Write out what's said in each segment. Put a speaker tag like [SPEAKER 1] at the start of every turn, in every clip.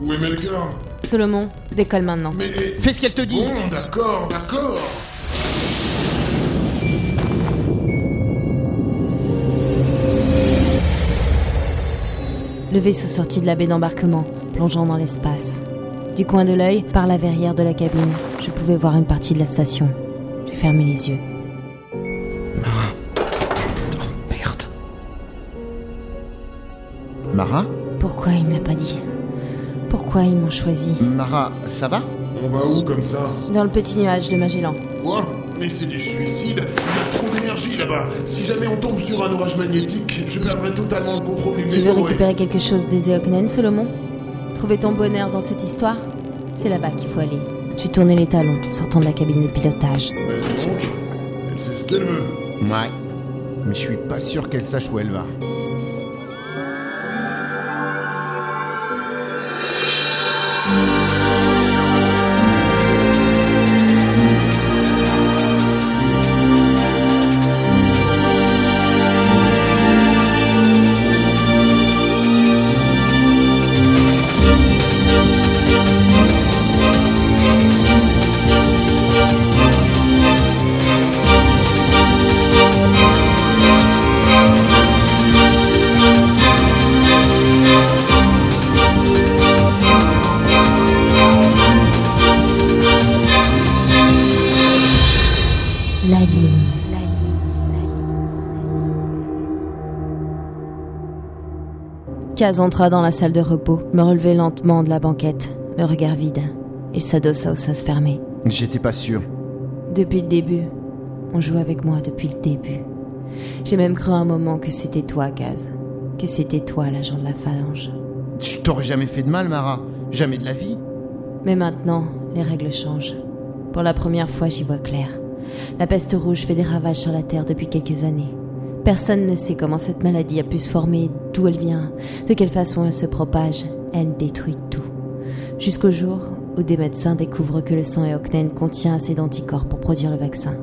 [SPEAKER 1] Où est Melgar
[SPEAKER 2] Solomon, décolle maintenant.
[SPEAKER 1] Mais...
[SPEAKER 3] Fais ce qu'elle te dit
[SPEAKER 1] Bon, d'accord, d'accord
[SPEAKER 2] Le vaisseau sortit de la baie d'embarquement, plongeant dans l'espace. Du coin de l'œil, par la verrière de la cabine, je pouvais voir une partie de la station. J'ai fermé les yeux.
[SPEAKER 3] Mara. Oh, merde. Mara?
[SPEAKER 2] Pourquoi il me l'a pas dit? Pourquoi ils m'ont choisi
[SPEAKER 3] Mara, ça va?
[SPEAKER 1] On va où comme ça?
[SPEAKER 2] Dans le petit nuage de Magellan.
[SPEAKER 1] Quoi Mais c'est du suicide Il y a trop d'énergie là-bas Si jamais on tombe sur un orage magnétique, je perdrai totalement le contrôle du
[SPEAKER 2] Tu veux récupérer quelque chose des Eoknen, Solomon? Trouver ton bonheur dans cette histoire? C'est là-bas qu'il faut aller. J'ai tourné les talons, sortant de la cabine de pilotage.
[SPEAKER 1] Mais donc, elle sait ce qu'elle veut.
[SPEAKER 3] Ouais. Mais je suis pas sûr qu'elle sache où elle va.
[SPEAKER 2] La ligne. Kaz entra dans la salle de repos, me relevait lentement de la banquette, le regard vide. Il s'adossa au sas fermé.
[SPEAKER 3] J'étais pas sûr.
[SPEAKER 2] Depuis le début. On joue avec moi depuis le début. J'ai même cru un moment que c'était toi, Kaz. Que c'était toi, l'agent de la phalange.
[SPEAKER 3] Je t'aurais jamais fait de mal, Mara. Jamais de la vie.
[SPEAKER 2] Mais maintenant, les règles changent. Pour la première fois, j'y vois clair. La peste rouge fait des ravages sur la Terre depuis quelques années. Personne ne sait comment cette maladie a pu se former, d'où elle vient, de quelle façon elle se propage. Elle détruit tout. Jusqu'au jour où des médecins découvrent que le sang Eoknen contient assez d'anticorps pour produire le vaccin.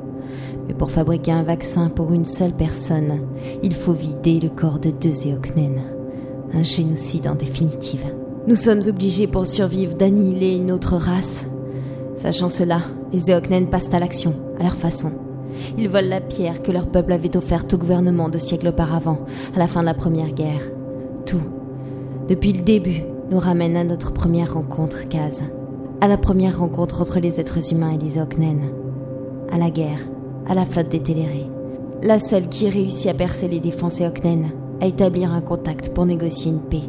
[SPEAKER 2] Mais pour fabriquer un vaccin pour une seule personne, il faut vider le corps de deux Eoknen. Un génocide en définitive. Nous sommes obligés pour survivre d'annihiler une autre race. Sachant cela, les Eoknen passent à l'action, à leur façon. Ils volent la pierre que leur peuple avait offerte au gouvernement deux siècles auparavant, à la fin de la Première Guerre. Tout, depuis le début, nous ramène à notre première rencontre, Kaz. À la première rencontre entre les êtres humains et les Eoknen. À la guerre, à la flotte des Télérés. La seule qui réussit à percer les défenses Eoknen, à établir un contact pour négocier une paix.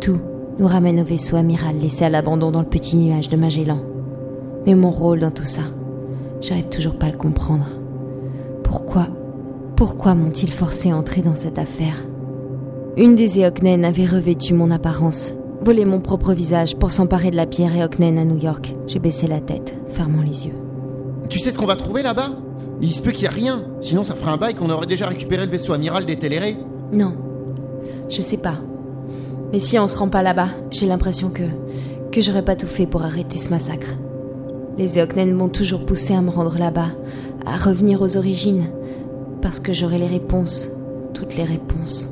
[SPEAKER 2] Tout nous ramène au vaisseau amiral laissé à l'abandon dans le petit nuage de Magellan. Mais mon rôle dans tout ça, j'arrive toujours pas à le comprendre. Pourquoi, pourquoi m'ont-ils forcé à entrer dans cette affaire? Une des Eoknen avait revêtu mon apparence, volé mon propre visage pour s'emparer de la pierre Eoknen à New York. J'ai baissé la tête, fermant les yeux.
[SPEAKER 3] Tu sais ce qu'on va trouver là-bas? Il se peut qu'il y ait rien. Sinon, ça ferait un bail qu'on aurait déjà récupéré le vaisseau amiral des Télérés.
[SPEAKER 2] Non, je sais pas. Mais si on se rend pas là-bas, j'ai l'impression que que j'aurais pas tout fait pour arrêter ce massacre. Les Eoknen m'ont toujours poussé à me rendre là-bas, à revenir aux origines, parce que j'aurai les réponses, toutes les réponses.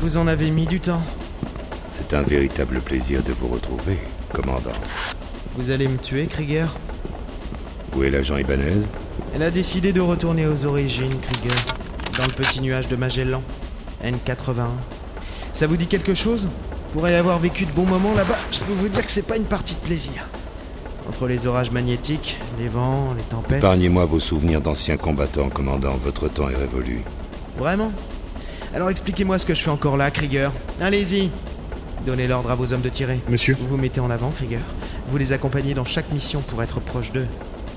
[SPEAKER 4] Vous en avez mis du temps.
[SPEAKER 5] C'est un véritable plaisir de vous retrouver, commandant.
[SPEAKER 4] Vous allez me tuer, Krieger?
[SPEAKER 5] Où est l'agent Ibanez?
[SPEAKER 4] Elle a décidé de retourner aux origines, Krieger. Dans le petit nuage de Magellan. N81. Ça vous dit quelque chose? Pour y avoir vécu de bons moments là-bas, je peux vous dire que c'est pas une partie de plaisir. Entre les orages magnétiques, les vents, les tempêtes.
[SPEAKER 5] Épargnez-moi vos souvenirs d'anciens combattants, commandant. Votre temps est révolu.
[SPEAKER 4] Vraiment? Alors expliquez-moi ce que je fais encore là, Krieger. Allez-y Donnez l'ordre à vos hommes de tirer.
[SPEAKER 6] Monsieur
[SPEAKER 4] Vous vous mettez en avant, Krieger. Vous les accompagnez dans chaque mission pour être proche d'eux.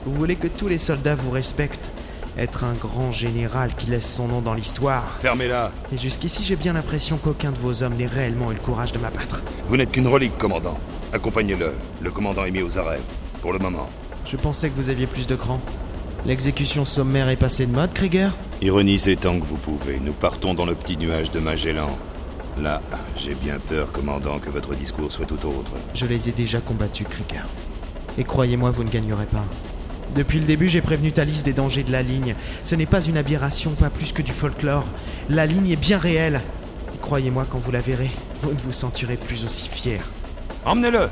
[SPEAKER 4] Vous voulez que tous les soldats vous respectent? Être un grand général qui laisse son nom dans l'histoire.
[SPEAKER 5] Fermez-la
[SPEAKER 4] Et jusqu'ici, j'ai bien l'impression qu'aucun de vos hommes n'ait réellement eu le courage de m'abattre.
[SPEAKER 5] Vous n'êtes qu'une relique, commandant. Accompagnez-le. Le commandant est mis aux arrêts. Pour le moment.
[SPEAKER 4] Je pensais que vous aviez plus de cran. L'exécution sommaire est passée de mode, Krieger?
[SPEAKER 5] Ironisez tant que vous pouvez. Nous partons dans le petit nuage de Magellan. Là, j'ai bien peur, commandant, que votre discours soit tout autre.
[SPEAKER 4] Je les ai déjà combattus, Krieger. Et croyez-moi, vous ne gagnerez pas. Depuis le début, j'ai prévenu Thalys des dangers de la ligne. Ce n'est pas une aberration, pas plus que du folklore. La ligne est bien réelle. Croyez-moi, quand vous la verrez, vous ne vous sentirez plus aussi fier.
[SPEAKER 5] Emmenez-le